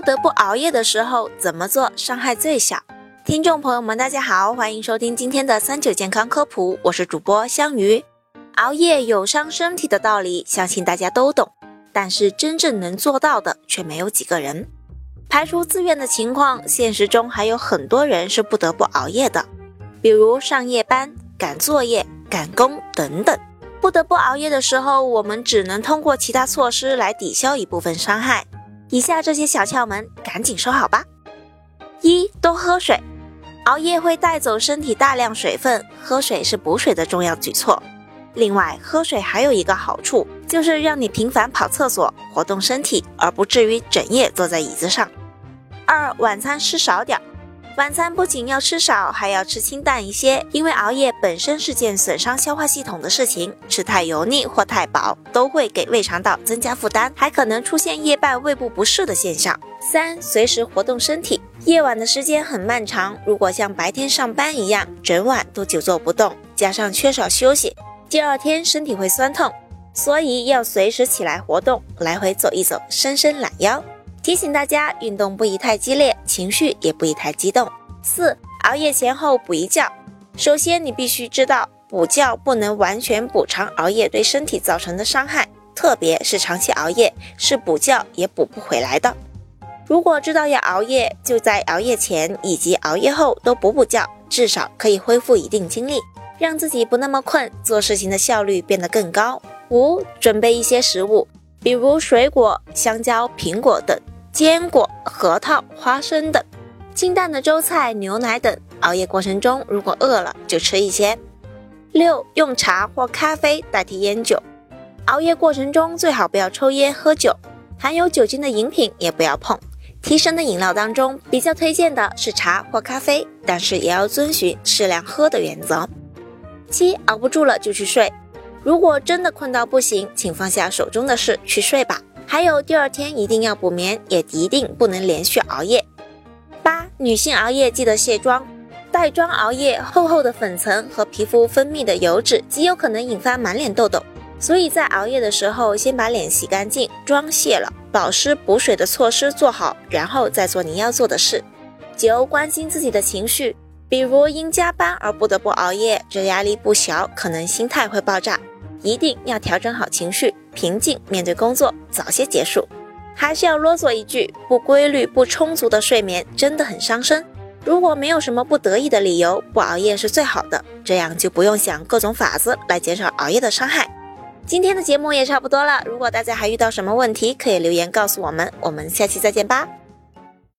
不得不熬夜的时候怎么做伤害最小？听众朋友们，大家好，欢迎收听今天的三九健康科普，我是主播香鱼。熬夜有伤身体的道理，相信大家都懂，但是真正能做到的却没有几个人。排除自愿的情况，现实中还有很多人是不得不熬夜的，比如上夜班、赶作业、赶工等等。不得不熬夜的时候，我们只能通过其他措施来抵消一部分伤害。以下这些小窍门，赶紧收好吧。一多喝水，熬夜会带走身体大量水分，喝水是补水的重要举措。另外，喝水还有一个好处，就是让你频繁跑厕所，活动身体，而不至于整夜坐在椅子上。二晚餐吃少点。晚餐不仅要吃少，还要吃清淡一些，因为熬夜本身是件损伤消化系统的事情，吃太油腻或太饱都会给胃肠道增加负担，还可能出现夜半胃部不适的现象。三、随时活动身体，夜晚的时间很漫长，如果像白天上班一样，整晚都久坐不动，加上缺少休息，第二天身体会酸痛，所以要随时起来活动，来回走一走，伸伸懒腰。提醒大家，运动不宜太激烈，情绪也不宜太激动。四、熬夜前后补一觉。首先，你必须知道，补觉不能完全补偿熬夜对身体造成的伤害，特别是长期熬夜，是补觉也补不回来的。如果知道要熬夜，就在熬夜前以及熬夜后都补补觉，至少可以恢复一定精力，让自己不那么困，做事情的效率变得更高。五、准备一些食物，比如水果、香蕉、苹果等。坚果、核桃、花生等，清淡的粥菜、牛奶等。熬夜过程中，如果饿了就吃一些。六、用茶或咖啡代替烟酒。熬夜过程中最好不要抽烟喝酒，含有酒精的饮品也不要碰。提神的饮料当中，比较推荐的是茶或咖啡，但是也要遵循适量喝的原则。七、熬不住了就去睡。如果真的困到不行，请放下手中的事去睡吧。还有第二天一定要补眠，也一定不能连续熬夜。八、女性熬夜记得卸妆，带妆熬夜，厚厚的粉层和皮肤分泌的油脂极有可能引发满脸痘痘，所以在熬夜的时候先把脸洗干净，妆卸了，保湿补水的措施做好，然后再做你要做的事。九、关心自己的情绪，比如因加班而不得不熬夜，这压力不小，可能心态会爆炸，一定要调整好情绪。平静面对工作，早些结束。还是要啰嗦一句：不规律、不充足的睡眠真的很伤身。如果没有什么不得已的理由，不熬夜是最好的，这样就不用想各种法子来减少熬夜的伤害。今天的节目也差不多了，如果大家还遇到什么问题，可以留言告诉我们。我们下期再见吧。